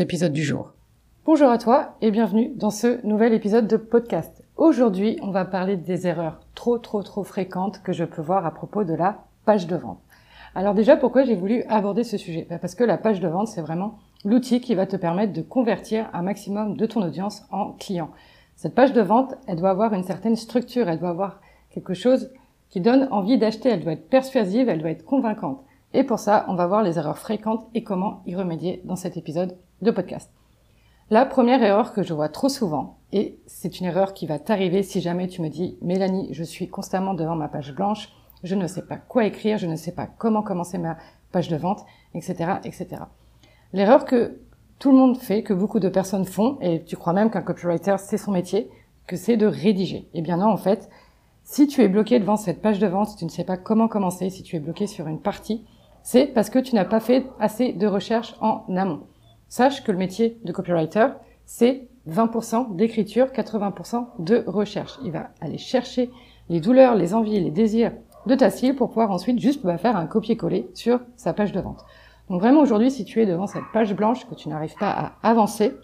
épisode du jour. Bonjour à toi et bienvenue dans ce nouvel épisode de podcast. Aujourd'hui, on va parler des erreurs trop trop trop fréquentes que je peux voir à propos de la page de vente. Alors déjà, pourquoi j'ai voulu aborder ce sujet? Bah, Parce que la page de vente, c'est vraiment l'outil qui va te permettre de convertir un maximum de ton audience en clients. Cette page de vente, elle doit avoir une certaine structure, elle doit avoir quelque chose qui donne envie d'acheter, elle doit être persuasive, elle doit être convaincante. Et pour ça, on va voir les erreurs fréquentes et comment y remédier dans cet épisode La première erreur que je vois trop souvent, et c'est une erreur qui va t'arriver si jamais tu me dis Mélanie, je suis constamment devant ma page blanche, je ne sais pas quoi écrire, je ne sais pas comment commencer ma page de vente, etc., etc. L'erreur que tout le monde fait, que beaucoup de personnes font, et tu crois même qu'un copywriter c'est son métier, que c'est de rédiger. Eh bien non, en fait, si tu es bloqué devant cette page de vente, si tu ne sais pas comment commencer, si tu es bloqué sur une partie, c'est parce que tu n'as pas fait assez de recherche en amont. Sache que le métier de copywriter, c'est 20% d'écriture, 80% de recherche. Il va aller chercher les douleurs, les envies, les désirs de ta cible pour pouvoir ensuite juste bah, faire un copier-coller sur sa page de vente. Donc vraiment aujourd'hui, si tu es devant cette page blanche que tu n'arrives pas à avancer,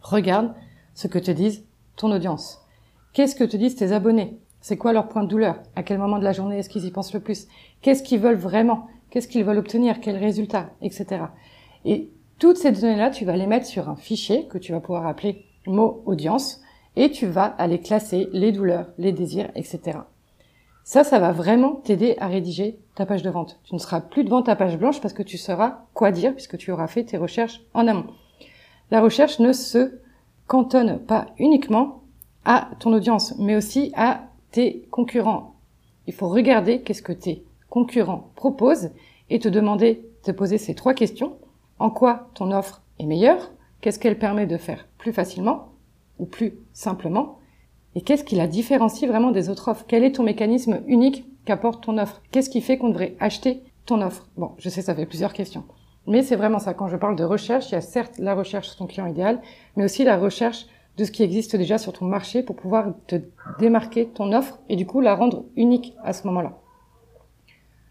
regarde ce que te disent ton audience. Qu'est-ce que te disent tes abonnés? C'est quoi leur point de douleur? À quel moment de la journée est-ce qu'ils y pensent le plus? Qu'est-ce qu'ils veulent vraiment? Qu'est-ce qu'ils veulent obtenir? Quels résultats? Etc. Et toutes ces données-là, tu vas les mettre sur un fichier que tu vas pouvoir appeler mot audience et tu vas aller classer les douleurs, les désirs, etc. Ça, ça va vraiment t'aider à rédiger ta page de vente. Tu ne seras plus devant ta page blanche parce que tu sauras quoi dire puisque tu auras fait tes recherches en amont. La recherche ne se cantonne pas uniquement à ton audience, mais aussi à tes concurrents. Il faut regarder qu'est-ce que tes concurrents proposent et te demander, te poser ces trois questions. En quoi ton offre est meilleure? Qu'est-ce qu'elle permet de faire plus facilement ou plus simplement? Et qu'est-ce qui la différencie vraiment des autres offres? Quel est ton mécanisme unique qu'apporte ton offre? Qu'est-ce qui fait qu'on devrait acheter ton offre? Bon, je sais, ça fait plusieurs questions. Mais c'est vraiment ça. Quand je parle de recherche, il y a certes la recherche sur ton client idéal, mais aussi la recherche de ce qui existe déjà sur ton marché pour pouvoir te démarquer ton offre et du coup la rendre unique à ce moment-là.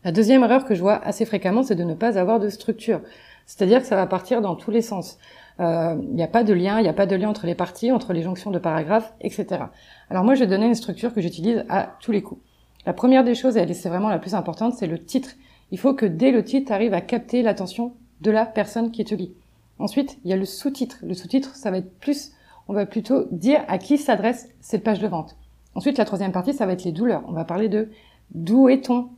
La deuxième erreur que je vois assez fréquemment, c'est de ne pas avoir de structure. C'est-à-dire que ça va partir dans tous les sens. Il euh, n'y a pas de lien, il n'y a pas de lien entre les parties, entre les jonctions de paragraphes, etc. Alors moi, je vais donner une structure que j'utilise à tous les coups. La première des choses, et c'est vraiment la plus importante, c'est le titre. Il faut que dès le titre, tu arrives à capter l'attention de la personne qui te lit. Ensuite, il y a le sous-titre. Le sous-titre, ça va être plus, on va plutôt dire à qui s'adresse cette page de vente. Ensuite, la troisième partie, ça va être les douleurs. On va parler de d'où est ton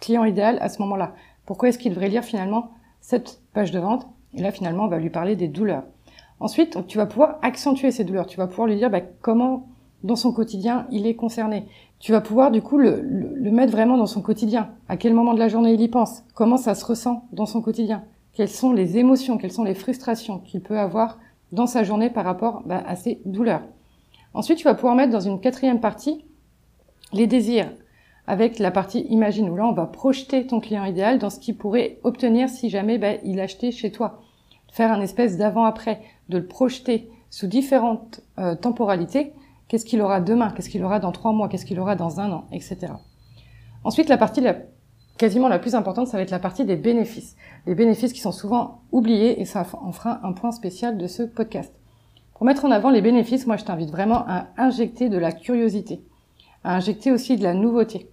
client idéal à ce moment-là? Pourquoi est-ce qu'il devrait lire finalement cette page de vente et là, finalement, on va lui parler des douleurs. Ensuite, tu vas pouvoir accentuer ces douleurs. Tu vas pouvoir lui dire bah, comment, dans son quotidien, il est concerné. Tu vas pouvoir, du coup, le, mettre vraiment dans son quotidien. À quel moment de la journée il y pense? Comment ça se ressent dans son quotidien? Quelles sont les émotions Quelles sont les frustrations qu'il peut avoir dans sa journée par rapport bah, à ses douleurs? Ensuite, tu vas pouvoir mettre dans une quatrième partie les désirs avec la partie imagine où là on va projeter ton client idéal dans ce qu'il pourrait obtenir si jamais bah, il achetait chez toi faire un espèce d'avant-après, de le projeter sous différentes euh, temporalités. Qu'est-ce qu'il aura demain? Qu'est-ce qu'il aura dans trois mois? Qu'est-ce qu'il aura dans un an? Etc. Ensuite, la partie quasiment la plus importante, ça va être la partie des bénéfices. Les bénéfices qui sont souvent oubliés et ça en fera un point spécial de ce podcast. Pour mettre en avant les bénéfices, moi je t'invite vraiment à injecter de la curiosité, à injecter aussi de la nouveauté.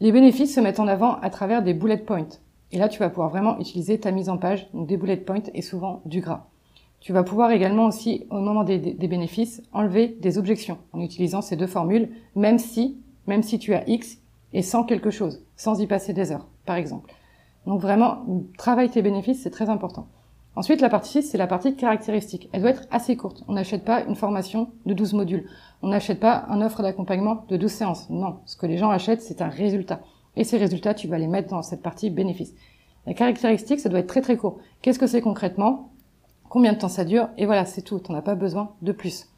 Les bénéfices se mettent en avant à travers des bullet points. Et là, tu vas pouvoir vraiment utiliser ta mise en page, donc des bullet points et souvent du gras. Tu vas pouvoir également aussi, au moment des, bénéfices, enlever des objections en utilisant ces deux formules, même si, même si tu as X et sans quelque chose, sans y passer des heures, par exemple. Donc vraiment, travaille tes bénéfices, c'est très important. Ensuite, la partie 6, c'est la partie caractéristique. Elle doit être assez courte. On n'achète pas une formation de 12 modules. On n'achète pas un offre d'accompagnement de 12 séances. Non, ce que les gens achètent, c'est un résultat. Et ces résultats, tu vas les mettre dans cette partie bénéfices. La caractéristique, ça doit être très très court. Qu'est-ce que c'est concrètement? Combien de temps ça dure? Et voilà, c'est tout. Tu n'en as pas besoin de plus.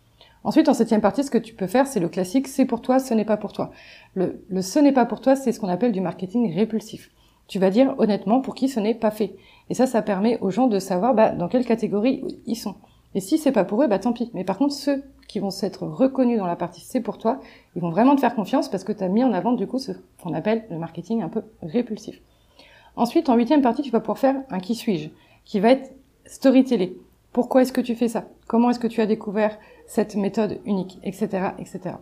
Ensuite, en septième partie, ce que tu peux faire, c'est le classique, c'est pour toi, ce n'est pas pour toi. Le ce n'est pas pour toi, c'est ce qu'on appelle du marketing répulsif. Tu vas dire honnêtement pour qui ce n'est pas fait. Et ça, ça permet aux gens de savoir bah, dans quelle catégorie ils sont. Et si c'est pas pour eux, bah tant pis. Mais par contre, ceux qui vont s'être reconnus dans la partie c'est pour toi, ils vont vraiment te faire confiance parce que tu as mis en avant du coup ce qu'on appelle le marketing un peu répulsif. Ensuite, en huitième partie, tu vas pouvoir faire un qui suis-je, qui va être storytelling. Pourquoi est-ce que tu fais ça? Comment est-ce que tu as découvert cette méthode unique, etc., etc.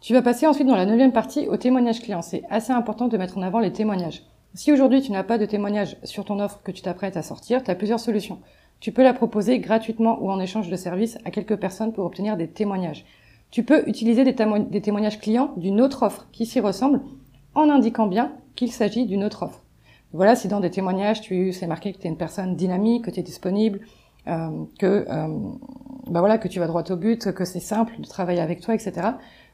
Tu vas passer ensuite dans la neuvième partie au témoignage client. C'est assez important de mettre en avant les témoignages. Si aujourd'hui tu n'as pas de témoignage sur ton offre que tu t'apprêtes à sortir, tu as plusieurs solutions. Tu peux la proposer gratuitement ou en échange de services à quelques personnes pour obtenir des témoignages. Tu peux utiliser des, témoignages clients d'une autre offre qui s'y ressemble en indiquant bien qu'il s'agit d'une autre offre. Voilà, si dans des témoignages, tu c'est marqué que tu es une personne dynamique, que tu es disponible, euh, que euh, bah voilà, que tu vas droit au but, que c'est simple de travailler avec toi, etc.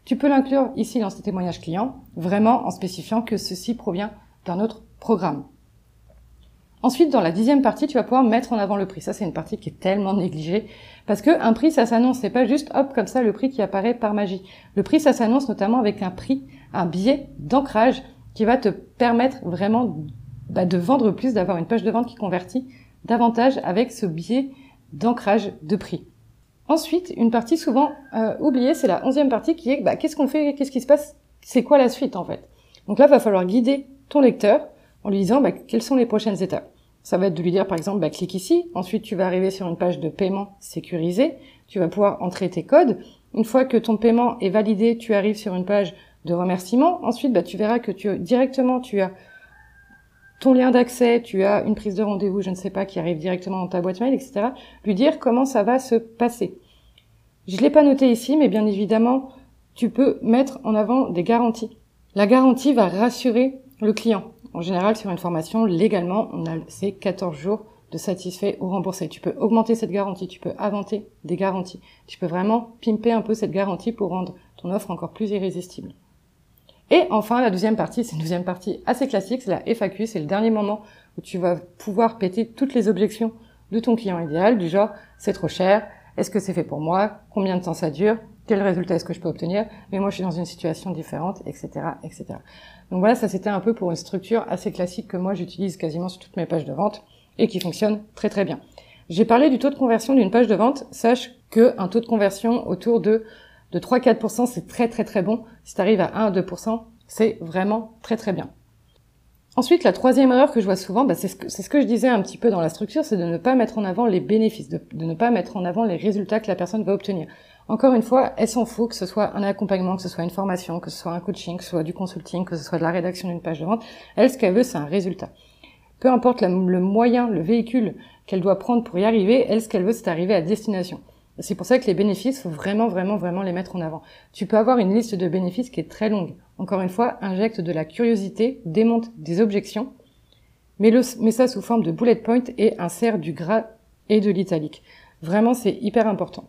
Tu peux l'inclure ici dans ces témoignages clients, vraiment en spécifiant que ceci provient d'un autre programme. Ensuite, dans la dixième partie, tu vas pouvoir mettre en avant le prix. Ça, c'est une partie qui est tellement négligée. Parce que un prix, ça s'annonce. C'est pas juste, hop, comme ça, le prix qui apparaît par magie. Le prix, ça s'annonce notamment avec un prix, un biais d'ancrage qui va te permettre vraiment bah, de vendre plus, d'avoir une page de vente qui convertit davantage avec ce biais d'ancrage de prix. Ensuite, une partie souvent euh, oubliée, c'est la onzième partie qui est, bah, qu'est-ce qu'on fait, qu'est-ce qui se passe, c'est quoi la suite en fait? Donc là, va falloir guider ton lecteur en lui disant bah, quelles sont les prochaines étapes? Ça va être de lui dire par exemple bah, clique ici, ensuite tu vas arriver sur une page de paiement sécurisée, tu vas pouvoir entrer tes codes. Une fois que ton paiement est validé, tu arrives sur une page de remerciement. Ensuite, bah, tu verras que tu directement tu as ton lien d'accès, tu as une prise de rendez-vous, je ne sais pas, qui arrive directement dans ta boîte mail, etc. Lui dire comment ça va se passer. Je l'ai pas noté ici, mais bien évidemment, tu peux mettre en avant des garanties. La garantie va rassurer le client. En général, sur une formation, légalement, on a ces 14 jours de satisfait ou remboursé. Tu peux augmenter cette garantie, tu peux inventer des garanties. Tu peux vraiment pimper un peu cette garantie pour rendre ton offre encore plus irrésistible. Et enfin, la deuxième partie, c'est une deuxième partie assez classique, c'est la FAQ, c'est le dernier moment où tu vas pouvoir péter toutes les objections de ton client idéal, du genre c'est trop cher, est-ce que c'est fait pour moi, combien de temps ça dure, quel résultat est-ce que je peux obtenir, mais moi je suis dans une situation différente, etc., etc. Donc voilà, ça c'était un peu pour une structure assez classique que moi j'utilise quasiment sur toutes mes pages de vente et qui fonctionne très très bien. J'ai parlé du taux de conversion d'une page de vente. Sache que un taux de conversion autour de, de 3-4%, c'est très très très bon. Si tu arrives à 1 2%, c'est vraiment très très bien. Ensuite, la troisième erreur que je vois souvent, bah, c'est ce, que je disais un petit peu dans la structure, c'est de ne pas mettre en avant les bénéfices, de, ne pas mettre en avant les résultats que la personne va obtenir. Encore une fois, elle s'en fout que ce soit un accompagnement, que ce soit une formation, que ce soit un coaching, que ce soit du consulting, que ce soit de la rédaction d'une page de vente. Elle, ce qu'elle veut, c'est un résultat. Peu importe le moyen, le véhicule qu'elle doit prendre pour y arriver, elle, ce qu'elle veut, c'est arriver à destination. C'est pour ça que les bénéfices, faut vraiment, vraiment, vraiment les mettre en avant. Tu peux avoir une liste de bénéfices qui est très longue. Encore une fois, injecte de la curiosité, démonte des objections, mets, mets ça sous forme de bullet point et insère du gras et de l'italique. Vraiment, c'est hyper important.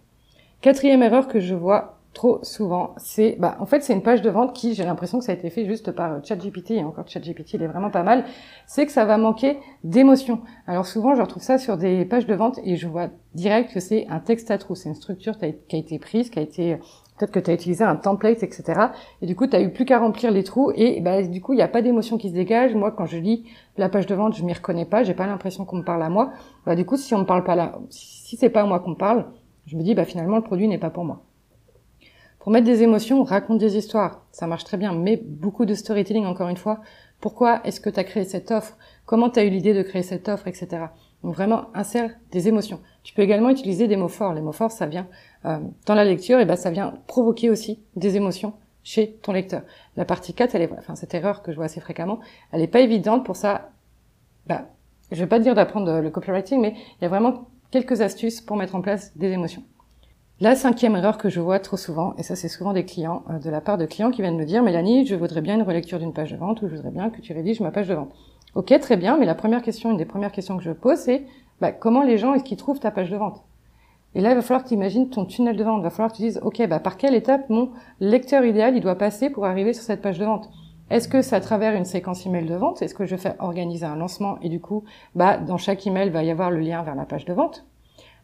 Quatrième erreur que je vois trop souvent, c'est, bah, en fait, c'est une page de vente qui, j'ai l'impression que ça a été fait juste par euh, ChatGPT, et encore ChatGPT, il est vraiment pas mal, c'est que ça va manquer d'émotion. Alors souvent, je retrouve ça sur des pages de vente et je vois direct que c'est un texte à trous, c'est une structure qui a été prise, qui a été, peut-être que tu as utilisé un template, etc. Et du coup, tu eu plus qu'à remplir les trous et bah, du coup, il n'y a pas d'émotion qui se dégage. Moi, quand je lis la page de vente, je m'y reconnais pas, j'ai pas l'impression qu'on me parle à moi. Bah, du coup, si on me parle pas là, si c'est pas à moi qu'on parle, je me dis, bah, finalement, le produit n'est pas pour moi. Pour mettre des émotions, raconte des histoires. Ça marche très bien, mais beaucoup de storytelling, encore une fois. Pourquoi est-ce que tu as créé cette offre? Comment tu as eu l'idée de créer cette offre, etc. Donc vraiment, insère des émotions. Tu peux également utiliser des mots forts. Les mots forts, ça vient euh, dans la lecture, et ben ça vient provoquer aussi des émotions chez ton lecteur. La partie 4, elle est, enfin cette erreur que je vois assez fréquemment, elle n'est pas évidente pour ça. Bah, je vais pas dire d'apprendre le copywriting, mais il y a vraiment quelques astuces pour mettre en place des émotions. La cinquième erreur que je vois trop souvent, et ça c'est souvent des clients, euh, de la part de clients qui viennent me dire, Mélanie, je voudrais bien une relecture d'une page de vente ou je voudrais bien que tu rédiges ma page de vente. Ok, très bien, mais la première question, une des premières questions que je pose, c'est bah, comment les gens est-ce qu'ils trouvent ta page de vente? Et là, il va falloir que tu imagines ton tunnel de vente. Il va falloir que tu dises, ok, bah, par quelle étape mon lecteur idéal il doit passer pour arriver sur cette page de vente? Est-ce que c'est à travers une séquence email de vente? Est-ce que je fais organiser un lancement et du coup, bah, dans chaque email va y avoir le lien vers la page de vente?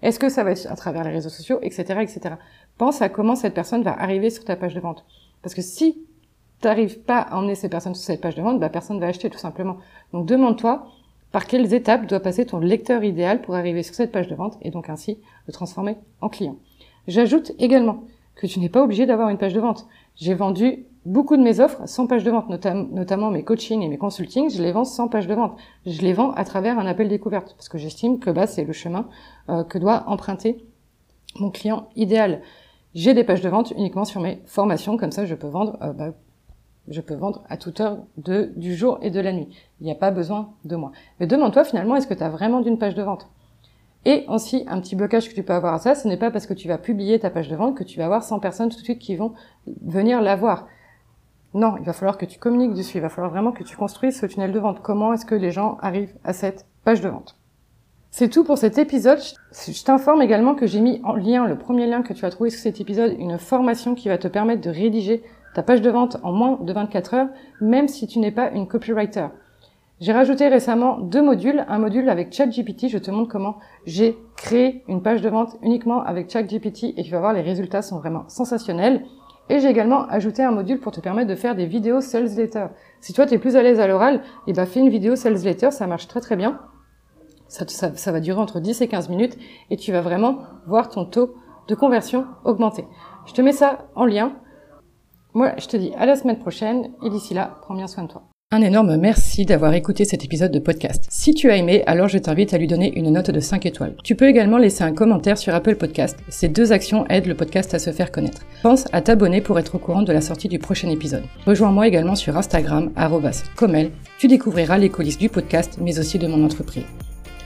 Est-ce que ça va être à travers les réseaux sociaux, etc., etc. Pense à comment cette personne va arriver sur ta page de vente. Parce que si tu n'arrives pas à emmener ces personnes sur cette page de vente, bah, personne va acheter tout simplement. Donc demande-toi par quelles étapes doit passer ton lecteur idéal pour arriver sur cette page de vente et donc ainsi le transformer en client. J'ajoute également que tu n'es pas obligé d'avoir une page de vente. J'ai vendu beaucoup de mes offres sans page de vente, notamment mes coachings et mes consultings, je les vends sans page de vente. Je les vends à travers un appel découverte parce que j'estime que bah, c'est le chemin euh, que doit emprunter mon client idéal. J'ai des pages de vente uniquement sur mes formations, comme ça je peux vendre euh, bah, je peux vendre à toute heure du jour et de la nuit. Il n'y a pas besoin de moi. Mais demande-toi finalement, est-ce que tu as vraiment d'une page de vente? Et aussi, un petit blocage que tu peux avoir à ça, ce n'est pas parce que tu vas publier ta page de vente que tu vas avoir 100 personnes tout de suite qui vont venir la voir. Non, il va falloir que tu communiques dessus, il va falloir vraiment que tu construises ce tunnel de vente. Comment est-ce que les gens arrivent à cette page de vente? C'est tout pour cet épisode. Je t'informe également que j'ai mis en lien, le premier lien que tu as trouvé sur cet épisode, une formation qui va te permettre de rédiger ta page de vente en moins de 24 heures, même si tu n'es pas une copywriter. J'ai rajouté récemment deux modules, un module avec ChatGPT, je te montre comment j'ai créé une page de vente uniquement avec ChatGPT et tu vas voir les résultats sont vraiment sensationnels. Et j'ai également ajouté un module pour te permettre de faire des vidéos sales letter. Si toi tu es plus à l'aise à l'oral, et eh ben fais une vidéo sales letter, ça marche très très bien. Ça, va durer entre 10 et 15 minutes et tu vas vraiment voir ton taux de conversion augmenter. Je te mets ça en lien. Moi, je te dis à la semaine prochaine et d'ici là, prends bien soin de toi. Un énorme merci d'avoir écouté cet épisode de podcast. Si tu as aimé, alors je t'invite à lui donner une note de 5 étoiles. Tu peux également laisser un commentaire sur Apple Podcast. Ces deux actions aident le podcast à se faire connaître. Pense à t'abonner pour être au courant de la sortie du prochain épisode. Rejoins-moi également sur Instagram, comel. Tu découvriras les coulisses du podcast, mais aussi de mon entreprise.